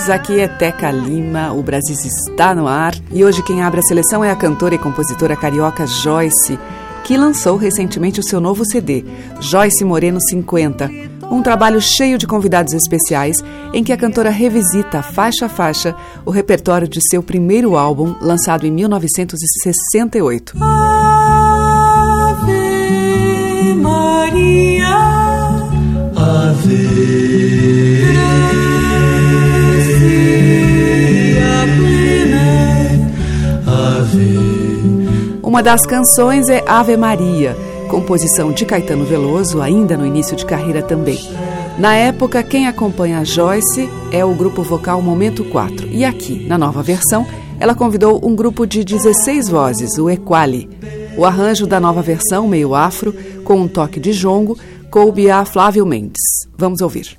Ouvintes. Aqui é Teca Lima. O Brasil está no ar e hoje quem abre a seleção é a cantora e compositora carioca Joyce, que lançou recentemente o seu novo CD, Joyce Moreno 50. Um trabalho cheio de convidados especiais em que a cantora revisita faixa a faixa o repertório de seu primeiro álbum, lançado em 1968. Ave Maria, Ave. Uma das canções é Ave Maria, composição de Caetano Veloso, ainda no início de carreira também. Na época, quem acompanha a Joyce é o grupo vocal Momento 4. E aqui, na nova versão, ela convidou um grupo de 16 vozes, o Equali. O arranjo da nova versão, meio afro, com um toque de jongo, coube a Flávio Mendes. Vamos ouvir.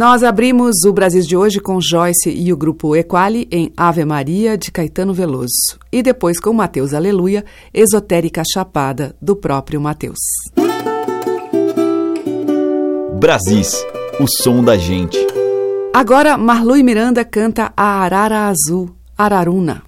Nós abrimos o Brasil de hoje com Joyce e o grupo Equali em Ave Maria de Caetano Veloso e depois com Mateus Aleluia, Esotérica Chapada do próprio Mateus. Brasis, o som da gente. Agora Marlu e Miranda canta a Arara Azul, Araruna.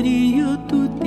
Tupinambá,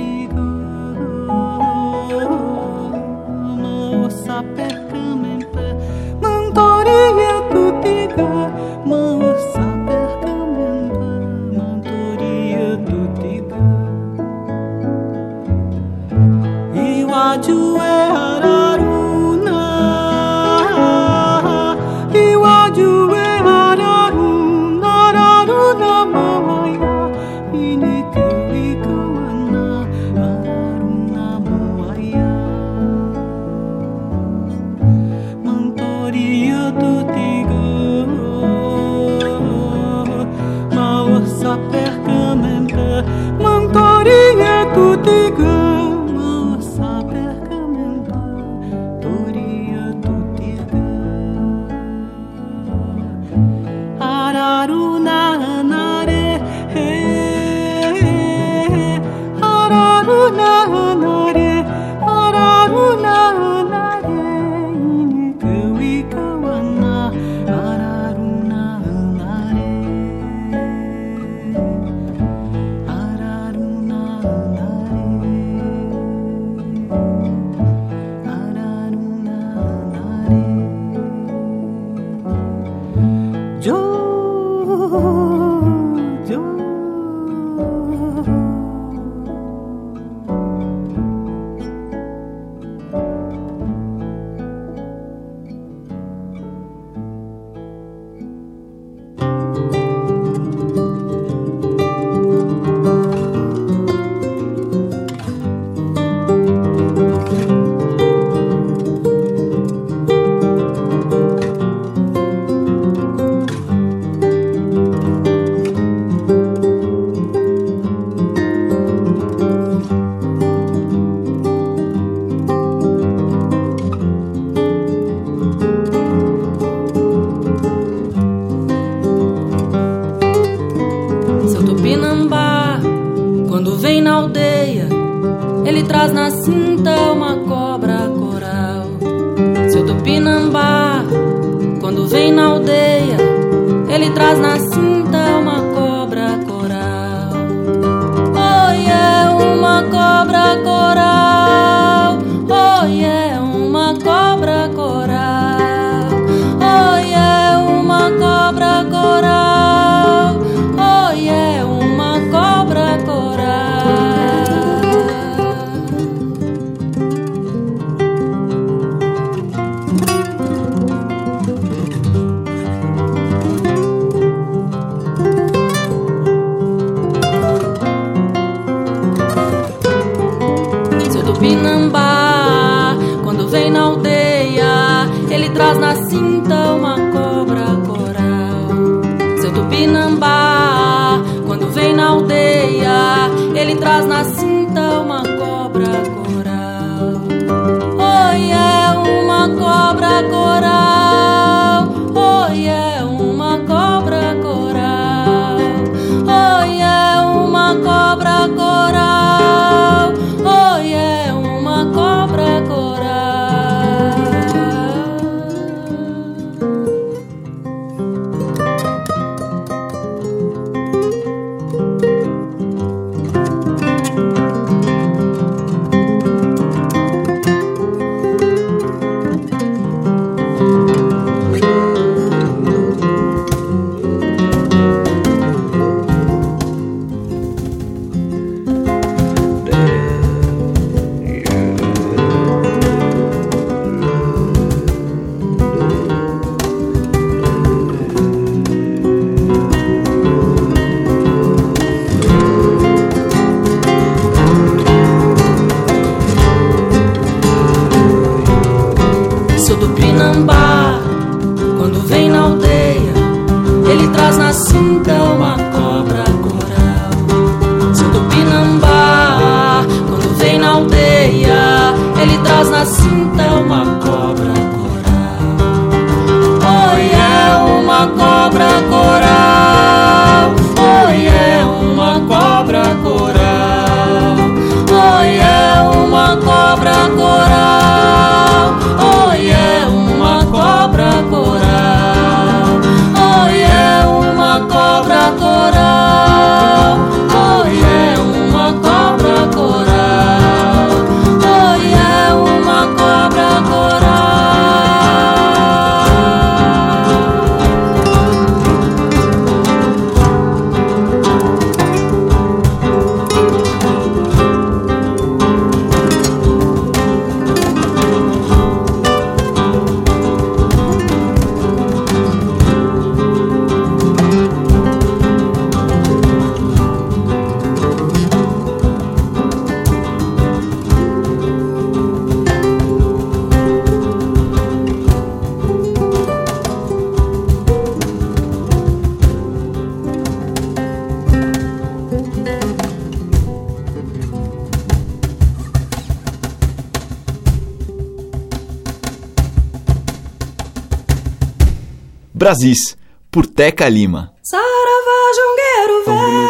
Brasis, por Teca Lima. Saravá, jongueiro velho.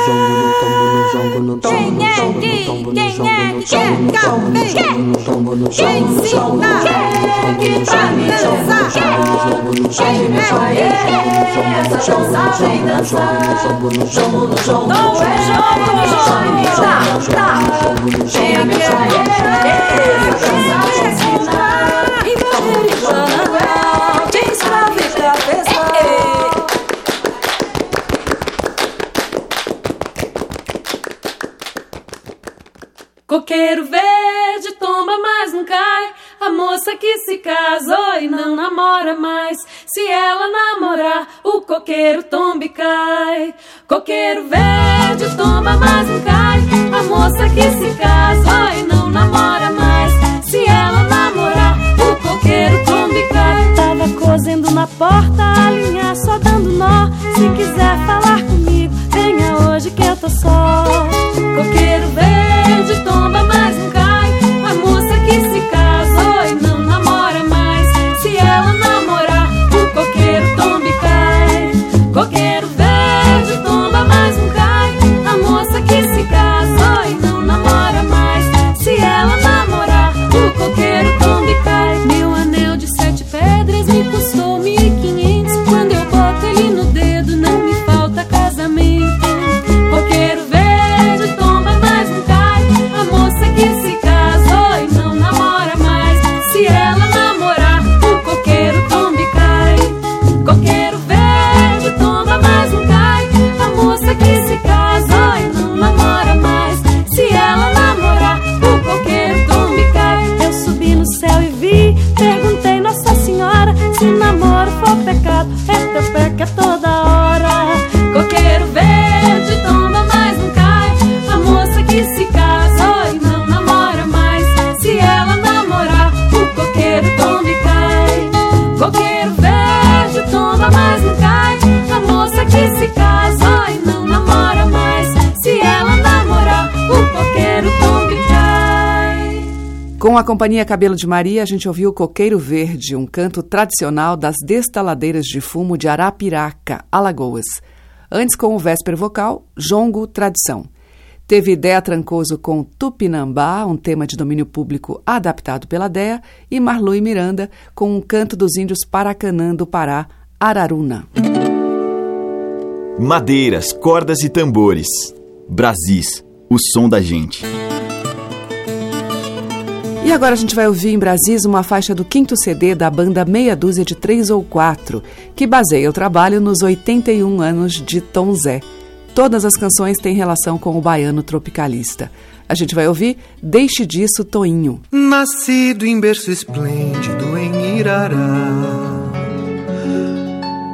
Quem é que, quem é que quer café? Quem ensina que pra dançar? Quem é essa dança vem dançar? Jogo no jogo, não é jogo no jogo, tá, tá. Quem é que é essa dança vem ensinar? Invadir e Janangal, te escravo e cabeça. Coqueiro verde tomba, mas não cai. A moça que se casou e não namora mais. Se ela namorar, o coqueiro tomba e cai. Coqueiro verde tomba, mas não cai. A moça que se casou e não namora mais. Se ela namorar, o coqueiro tomba e cai. Tava cozendo na porta, a linha só dando nó. Se quiser falar comigo, venha hoje que eu tô só. Coqueiro companhia Cabelo de Maria, a gente ouviu Coqueiro Verde, um canto tradicional das destaladeiras de fumo de Arapiraca, Alagoas. Antes, com o Vésper Vocal, Jongo Tradição. Teve Ideia Trancoso com Tupinambá, um tema de domínio público adaptado pela DEA, e Marlui Miranda com um canto dos índios Paracanã do Pará, Araruna. Madeiras, cordas e tambores. Brasis, o som da gente. E agora a gente vai ouvir em Brasis uma faixa do quinto CD da banda Meia Dúzia de Três ou Quatro, que baseia o trabalho nos 81 anos de Tom Zé. Todas as canções têm relação com o baiano tropicalista. A gente vai ouvir Deixe Disso, Toinho. Nascido em berço esplêndido em Irará.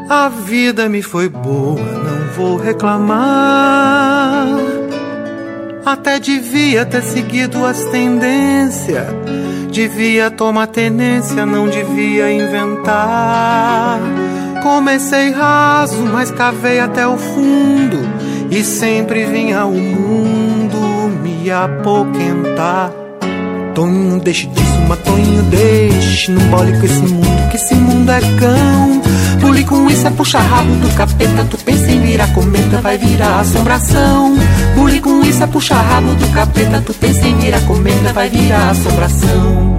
A vida me foi boa, não vou reclamar. Até devia ter seguido as tendências. Devia tomar tenência, não devia inventar. Comecei raso, mas cavei até o fundo. E sempre vim ao mundo me apoquentar. Toninho, deixe disso, mas Toninho, deixe. Não bole com esse mundo, que esse mundo é cão. Pule com isso, é puxa rabo do capeta. Tu pensa em virar cometa, vai virar assombração. Pule com isso, é puxa rabo do capeta. Tu pensa em virar cometa, vai virar assombração.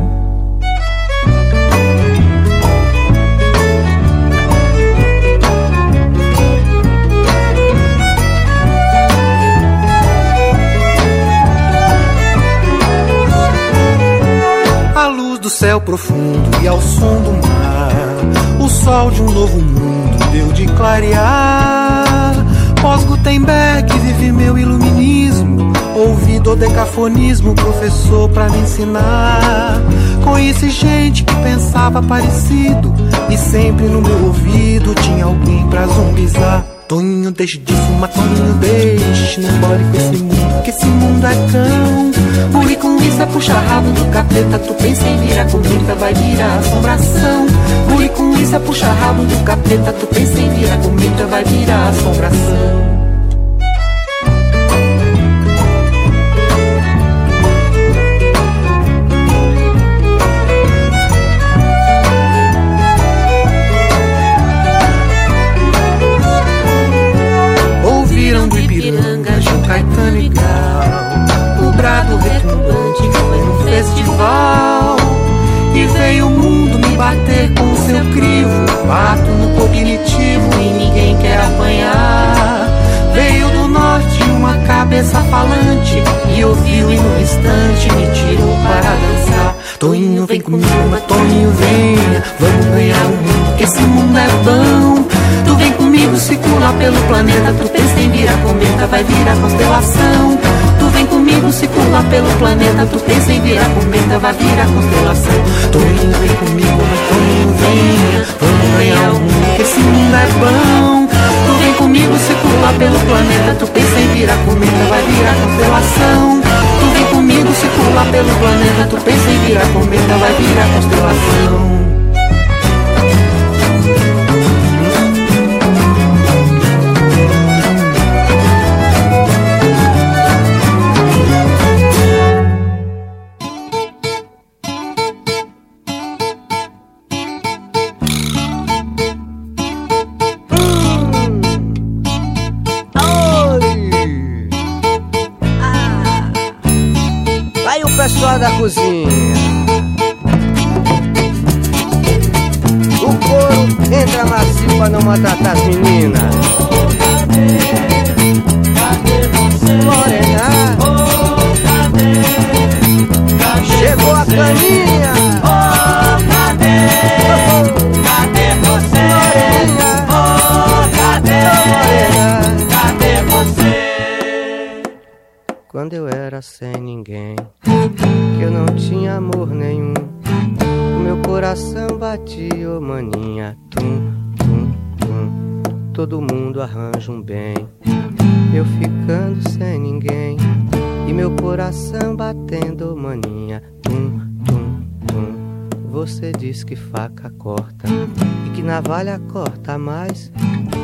Do céu profundo e ao som do o sol de um novo mundo deu de clarear. Pós Gutenberg vive meu iluminismo, ouvi dodecafonismo, professor pra me ensinar. Conheci gente que pensava parecido e sempre no meu ouvido tinha alguém pra zumbizar. Toninho, deixe de fumar, Toninho, deixe Não bole com esse mundo, que esse mundo é cão. Pule com isso, é puxa rabo do capeta. Tu pensa em virar comida, vai virar assombração. Pule com isso, é puxa rabo do capeta. Tu pensa em virar comida, vai virar assombração O brado retumbante foi um festival. E veio o mundo me bater com seu crivo. Bato no cognitivo e ninguém quer apanhar. Veio do norte uma cabeça falante. E ouviu e no instante me tirou para dançar. Toninho vem comigo, Toninho venha. Vamos ganhar o mundo, que esse mundo é bom. Tu vem comigo, circula pelo planeta, tu pensa em virar cometa, vai virar constelação. Tu vem comigo, circula pelo planeta, tu pensa em virar cometa, vai virar constelação. Toninho vem comigo, Toninho venha, vamos ganhar mundo, que esse mundo é bom. Tu vem comigo, circula pelo planeta, tu pensa em virar cometa, vai virar constelação. Tu vem comigo, circula pelo planeta, tu pensa em virar cometa, vai virar constelação. Não maltratar as meninas. Morena, chegou a caninha. Cadê você? Morena, Cadê você? Quando eu era sem ninguém, que eu não tinha amor nenhum. O meu coração batia, ô maninha, tum. Todo mundo arranja um bem, eu ficando sem ninguém. E meu coração batendo, maninha, tum, tum, tum. Você diz que faca corta e que navalha corta mais.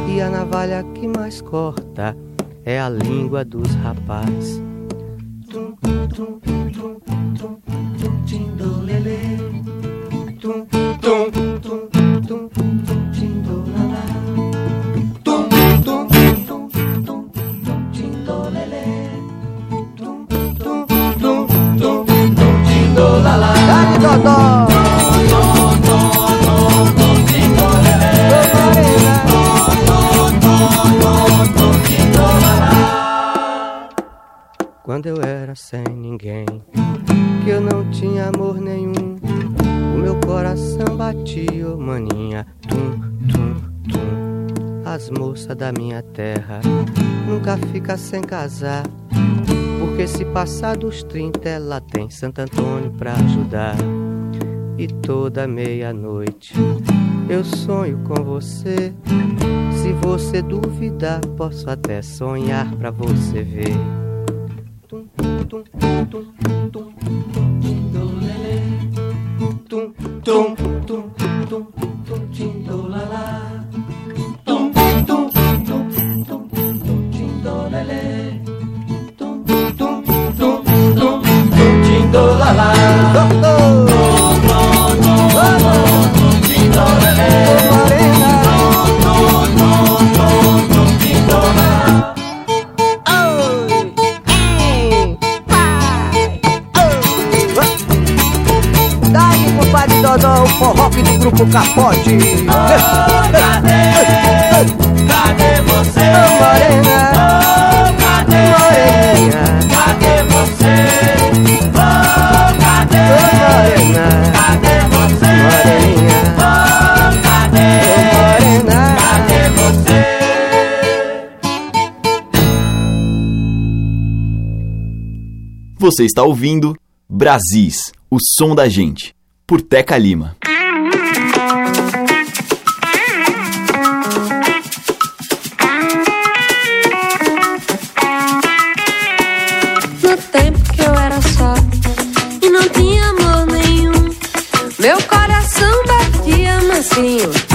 E a navalha que mais corta é a língua dos rapazes. Tum, tum, tum, tum, tum, tum, tindolelê. Tum, tum, tum, tum, tum, tindolala. Quando eu era sem ninguém, que eu não tinha amor nenhum, o meu coração batia, oh, maninha, tum, tum, tum. As moças da minha terra nunca fica sem casar, porque se passar dos 30 ela tem Santo Antônio pra ajudar. E toda meia-noite eu sonho com você. Se você duvidar, posso até sonhar pra você ver. Tum, tum, tum, tum, tum, tindolelê. Tum, tum, tum, tum, tum, tindolala. Tum, grupo Capote. Cadê? Cadê você? Ô, Morena, Cadê? Você está ouvindo Brasis, o som da gente, por Teca Lima. No tempo que eu era só e não tinha amor nenhum, meu coração batia mansinho.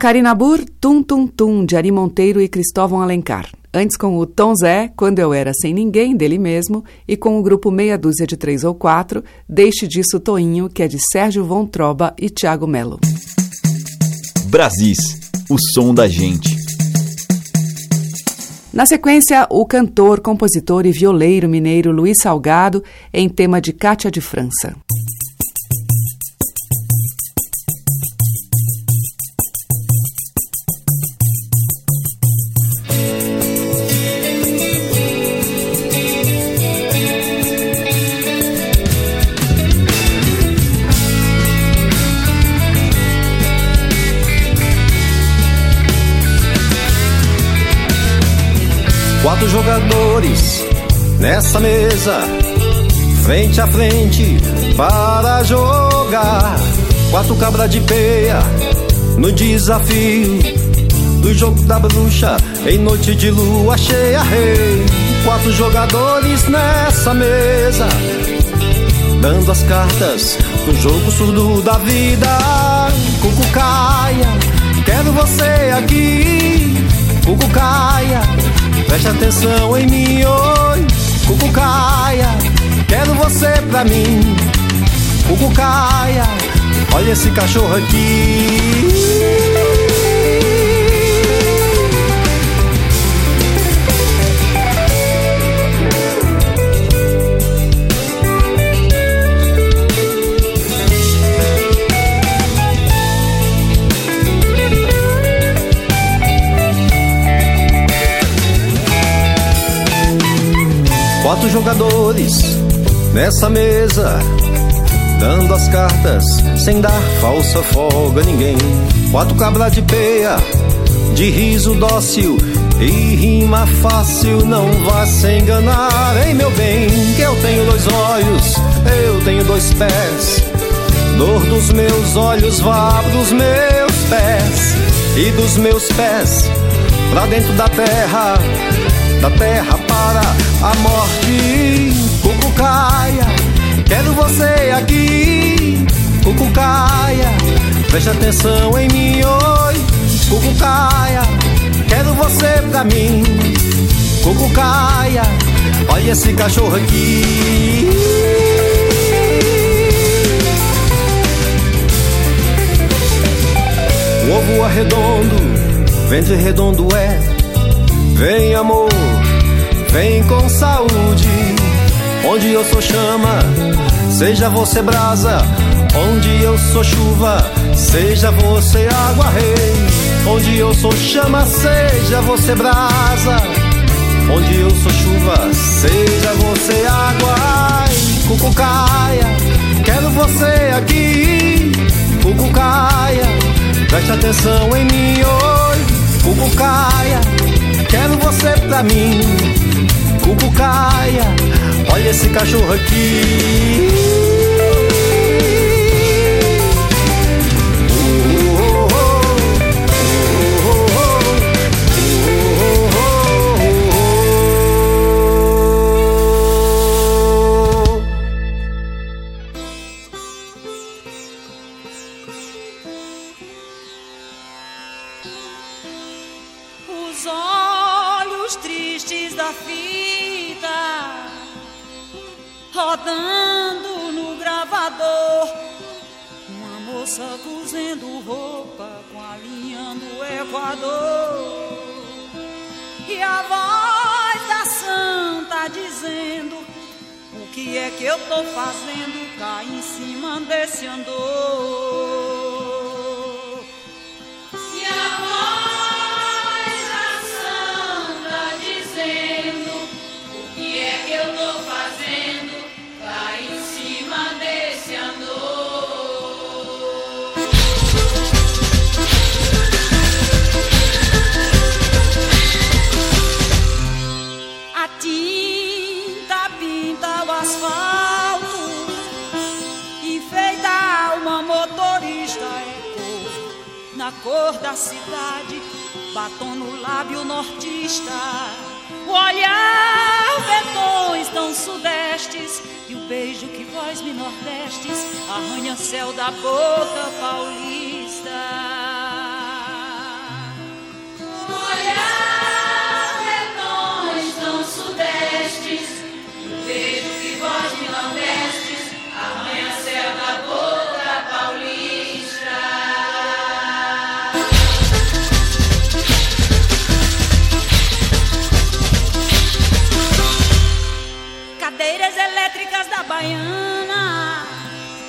Karina Burr, Tum Tum Tum, de Ari Monteiro e Cristóvão Alencar. Antes com o Tom Zé, Quando Eu Era Sem Ninguém, dele mesmo, e com o grupo Meia Dúzia de Três ou Quatro, Deixe Disso Toinho, que é de Sérgio Von Troba e Tiago Melo. Brasis, o som da gente. Na sequência, o cantor, compositor e violeiro mineiro Luiz Salgado, em tema de Cátia de França. Nessa mesa, frente a frente para jogar. Quatro cabra de peia no desafio do jogo da bruxa em noite de lua cheia. Rei, quatro jogadores nessa mesa, dando as cartas do jogo surdo da vida. Cucucaia, quero você aqui. Cucucaia, preste atenção em mim, oi. Cucucaia, quero você pra mim. Cucucaia, olha esse cachorro aqui. Quatro jogadores nessa mesa, dando as cartas sem dar falsa folga a ninguém. Quatro cabra de peia, de riso dócil e rima fácil, não vá se enganar, hein meu bem, que eu tenho dois olhos, eu tenho dois pés. Dor dos meus olhos vá pros meus pés e dos meus pés pra dentro da terra, da terra para a morte. Cucucaia, quero você aqui. Cucucaia, preste atenção em mim, oi. Cucucaia, quero você pra mim. Cucucaia, olha esse cachorro aqui. O ovo arredondo, ventre redondo é. Vem amor, vem com saúde. onde eu sou chama, seja você brasa, onde eu sou chuva, seja você água rei, onde eu sou chama, seja você brasa, onde eu sou chuva, seja você água, Ai, cucucaia, quero você aqui, cucucaia, preste atenção em mim, oi, cucucaia, quero você pra mim, cucucaia, olha esse cachorro aqui. Na cor da cidade Batom no lábio nortista. O olhar betões tão sudestes E o beijo que vós me nordestes Arranha céu da boca paulista Baiana,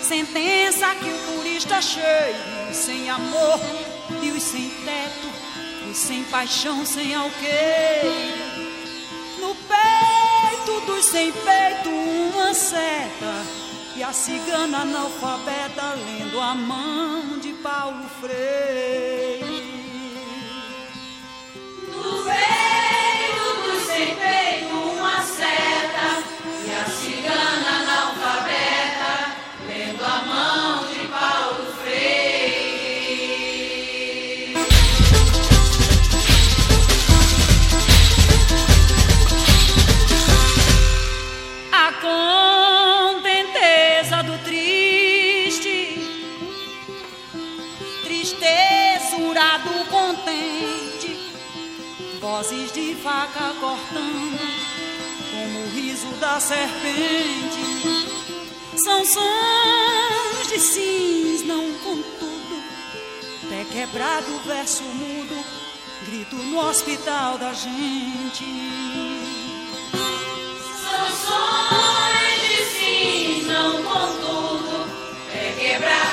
sentença que o turista cheio, sem amor e os sem teto, os sem paixão, sem alqueire. No peito dos sem peito, uma seta. E a cigana analfabeta lendo a mão de Paulo Freire. No peito vozes de faca cortando, como o riso da serpente, são sons de sims, não contudo, pé quebrado, verso mudo, grito no hospital da gente. São sons de sim, não contudo. É quebrar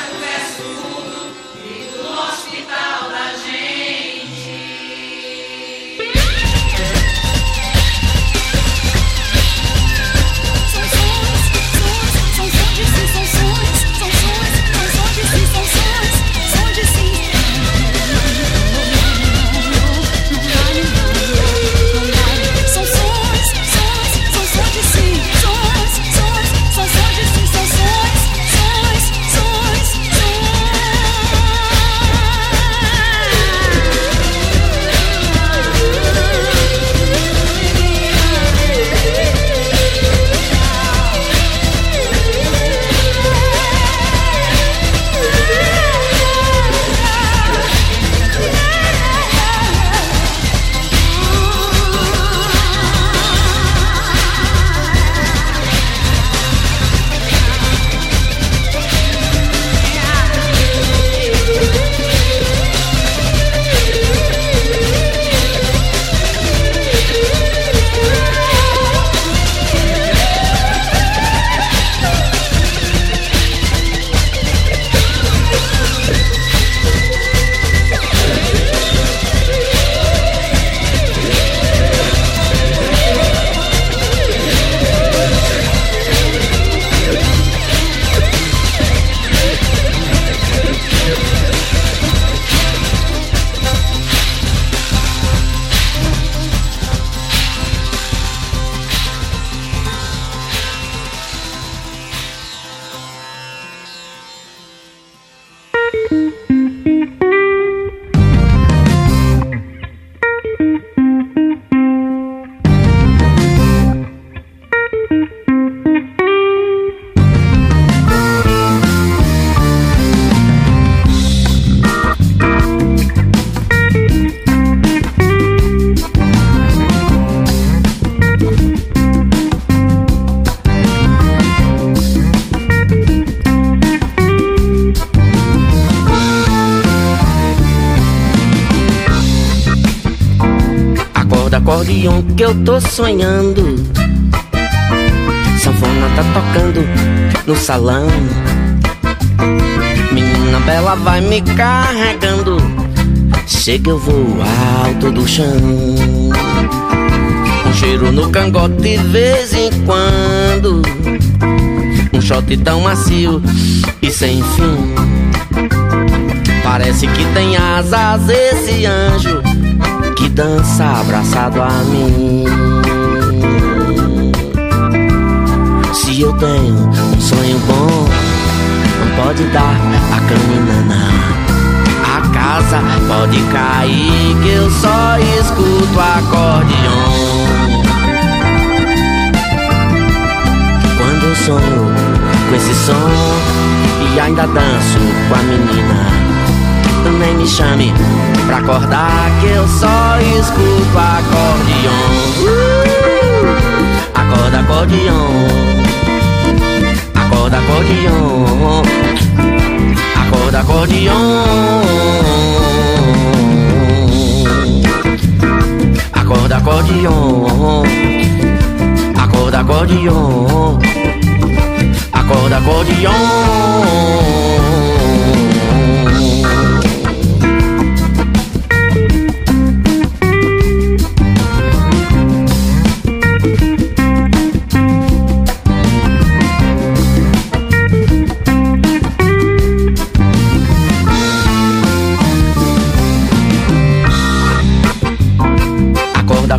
que eu tô sonhando. Sanfona tá tocando no salão. Menina bela vai me carregando. Chega eu vou alto do chão. Um cheiro no cangote de vez em quando. Um shot tão macio e sem fim. Parece que tem asas esse anjo dança abraçado a mim. Se eu tenho um sonho bom, não pode dar a caminhana. A casa pode cair, que eu só escuto acordeon. Quando eu sonho com esse som e ainda danço com a menina. Nem me chame pra acordar que eu só escuto acordeon. Uh! Acorda acordeon. Acorda acordeon. Acorda acordeon. Acorda acordeon. Acorda acordeon. Acorda acordeon.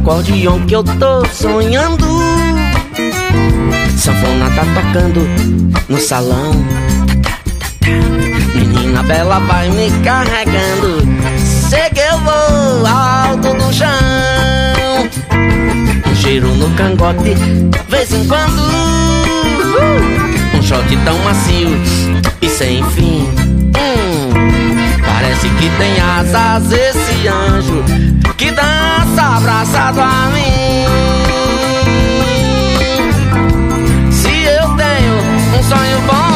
Acordeon que eu tô sonhando. Sanfona tá tocando no salão. Menina bela vai me carregando. Sei que eu vou alto no chão. Um cheiro no cangote, vez em quando. Um shot tão macio e sem fim. Hum, parece que tem asas esse anjo que dança abraçado a mim. Se eu tenho um sonho bom,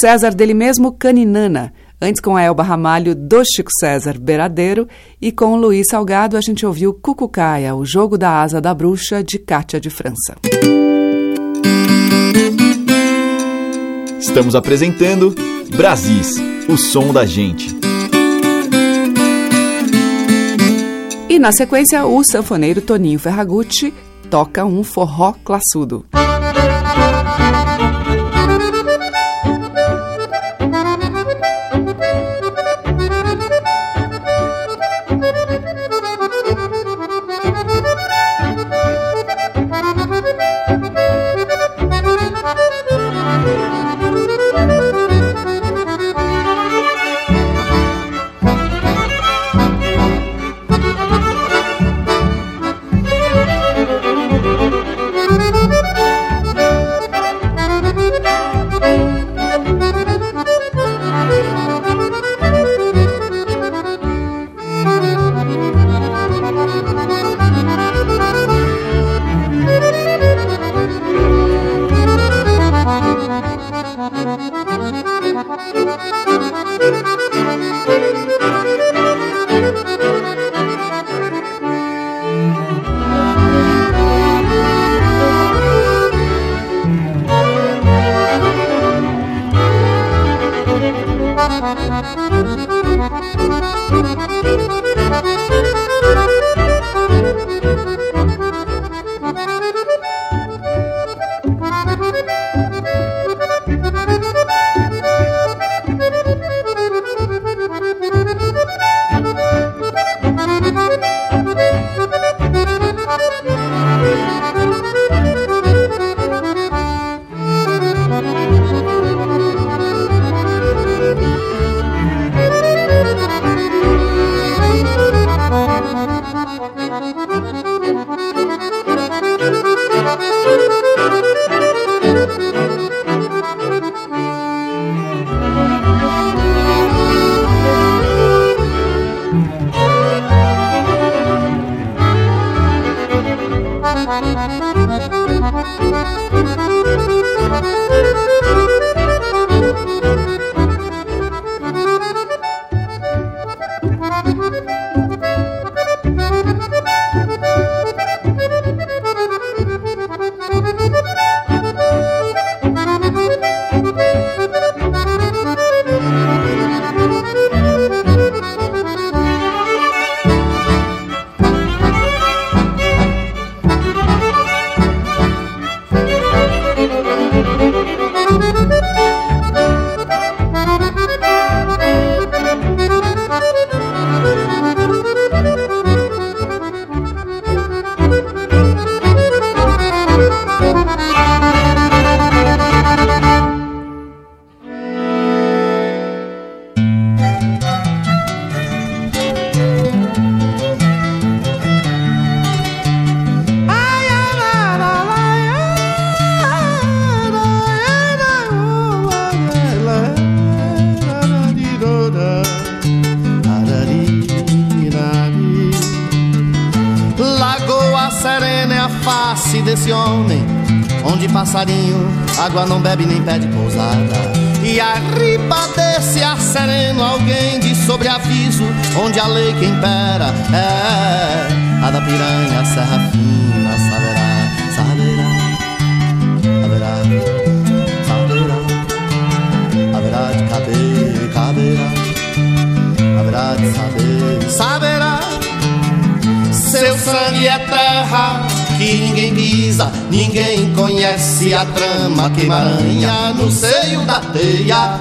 César, dele mesmo, Caninana. Antes com a Elba Ramalho, do Chico César, Beradeiro. E com o Luiz Salgado, a gente ouviu Cucucaia, o jogo da asa da bruxa, de Cátia de França. Estamos apresentando Brasis, o som da gente. E na sequência, o sanfoneiro Toninho Ferragutti toca um forró classudo. Água não bebe nem pede a trama que maranha no seio da teia.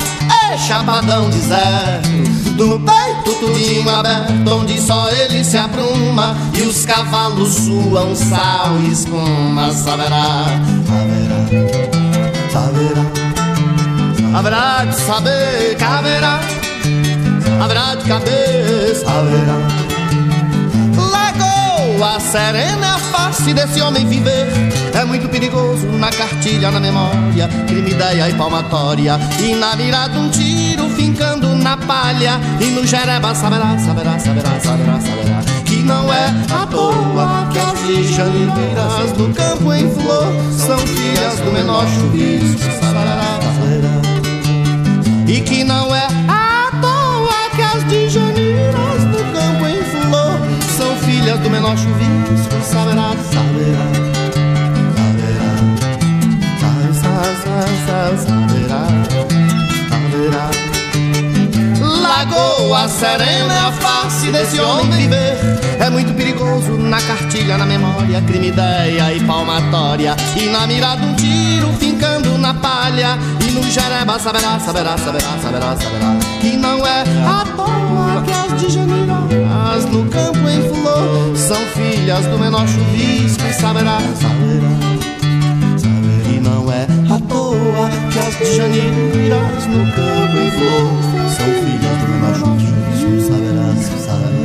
É chapadão deserto, do peito tudinho aberto, onde só ele se apruma e os cavalos suam sal e espuma. Saberá, haverá, saberá, haverá de saber, caberá, haverá de cabeça, haverá. Lagoa serena a face desse homem viver É muito perigoso na cartilha, na memória Crime, ideia e palmatória. E na mirada um tiro fincando na palha. E no jereba saberá, saberá, saberá, saberá, saberá Que não é à toa que as janeiras do campo em flor São filhas do menor chuvisco, saberá E que não é à toa que as de janeiras do campo em flor São filhas do menor chuvisco, saberá, saberá, saberá, saberá. Lagoa serena é a face desse homem viver. É muito perigoso na cartilha, na memória, crime, ideia e palmatória. E na mirada um tiro fincando na palha. E no jereba saberá, saberá, saberá, saberá, saberá. Que não é à toa que as de janeiro, as no campo em flor, são filhas do menor chuvisco. E saberá, saberá, saberá. Que não é à toa que as de janeiras no campo em flor são filhas do menor chuvisco. Saberá, saberá.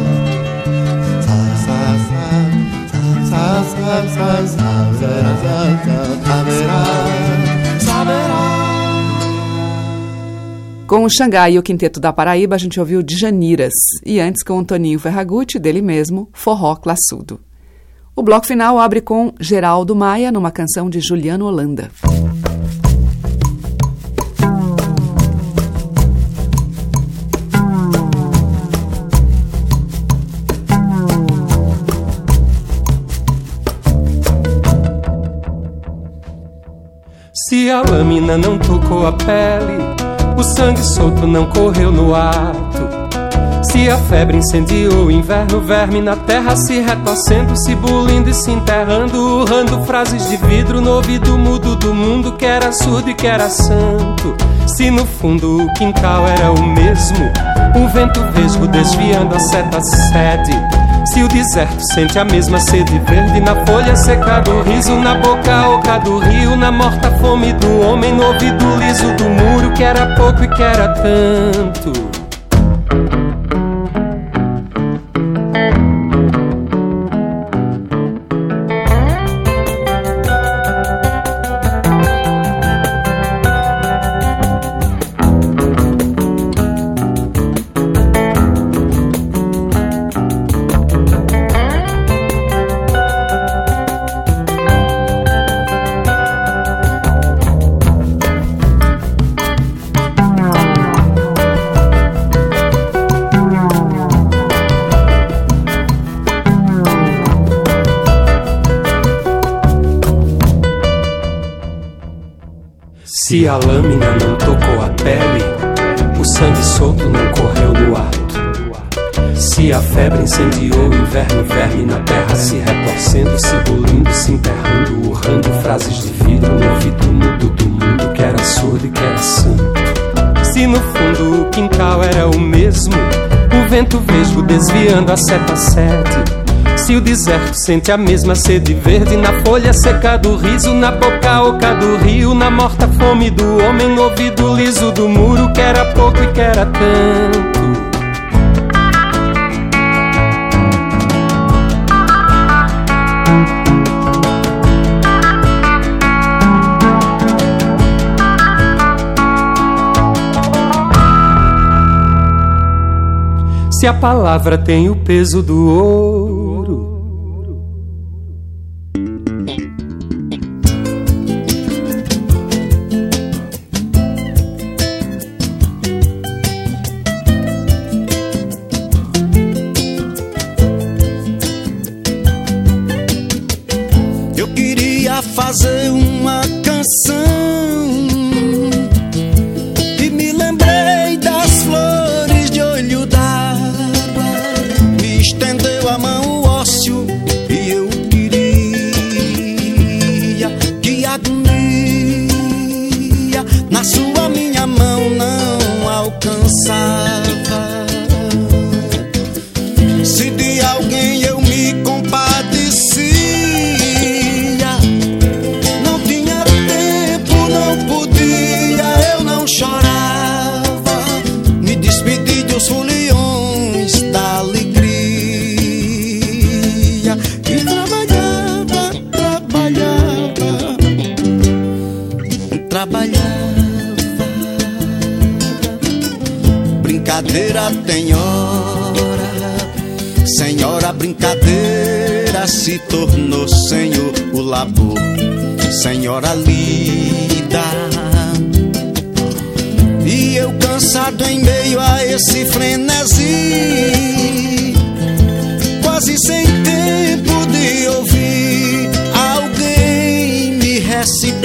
Com o Xangai e o Quinteto da Paraíba, a gente ouviu Djaniras. E antes, com o Toninho Ferragutti, dele mesmo, Forró Classudo. O bloco final abre com Geraldo Maia, numa canção de Juliano Holanda. A lâmina não tocou a pele, o sangue solto não correu no ato. Se a febre incendiou o inverno, verme na terra se retorcendo, se bulindo e se enterrando, urrando frases de vidro no ouvido mudo do mundo que era surdo e que era santo. Se no fundo o quintal era o mesmo, um vento vesgo desviando a seta sede. Se o deserto sente a mesma sede verde na folha seca do riso, na boca oca do rio, na morta fome do homem, no ouvido liso do muro que era pouco e que era tanto. A lâmina não tocou a pele, o sangue solto não correu no ato. Se a febre incendiou o inverno, verme na terra se retorcendo, se bolindo, se enterrando, urrando frases de vidro no ouvido mudo do mundo que era surdo e que era santo. Se no fundo o quintal era o mesmo, o vento vesgo desviando a seta sede. Se o deserto sente a mesma sede verde na folha seca do riso, na boca oca do rio, na morta fome do homem, ouvido liso do muro que era pouco e que era tanto. Se a palavra tem o peso do ouro Brincadeira tem hora, senhora, brincadeira se tornou senhor o labor, senhora lida. E eu cansado em meio a esse frenesi, quase sem tempo de ouvir alguém me recitou.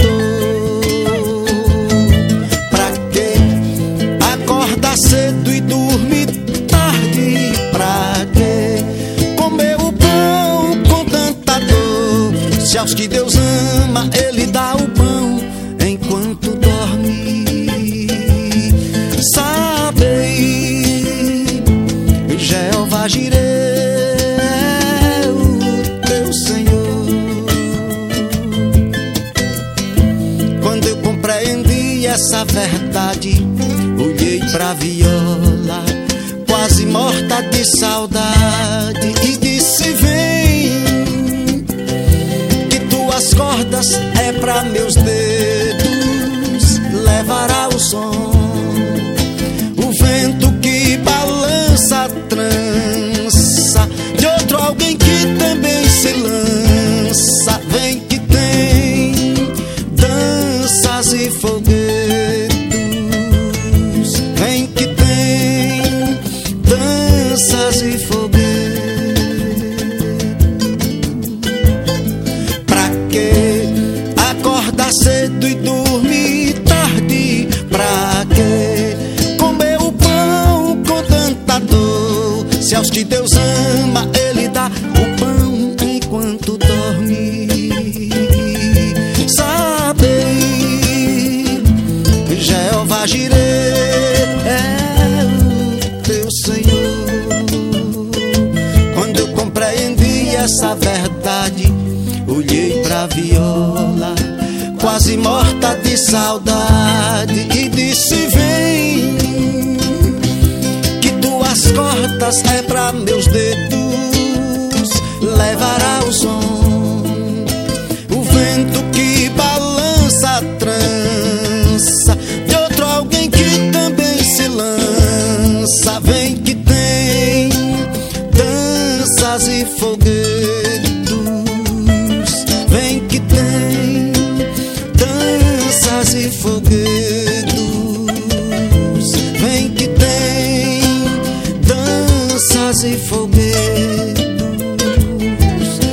Se aos que Deus ama, Ele dá o pão enquanto dorme. Sabei, Jeová compreendi essa verdade, olhei pra viola, quase morta de saudade, é pra meus dedos, levará o som. Cedo e dormir tarde? Pra que comer o pão com tanta dor? Se aos que Deus ama, Ele dá o pão enquanto dorme. Sabei, Jeová Jireh é essa verdade, olhei pra viola, quase morta de saudade, e disse: Vem, que tuas cordas é pra meus dedos, levará o som. E foguetos.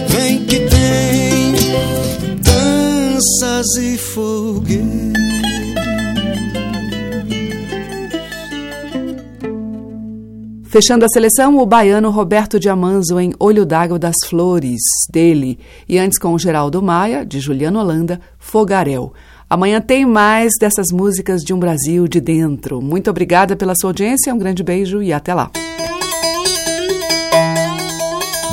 Vem que tem danças e foguetos. Fechando a seleção, o baiano Roberto Diamanzo em Olho d'Água das Flores, dele. E antes com o Geraldo Maia, de Juliano Holanda, Fogaréu. Amanhã tem mais dessas músicas de um Brasil de dentro. Muito obrigada pela sua audiência, um grande beijo e até lá.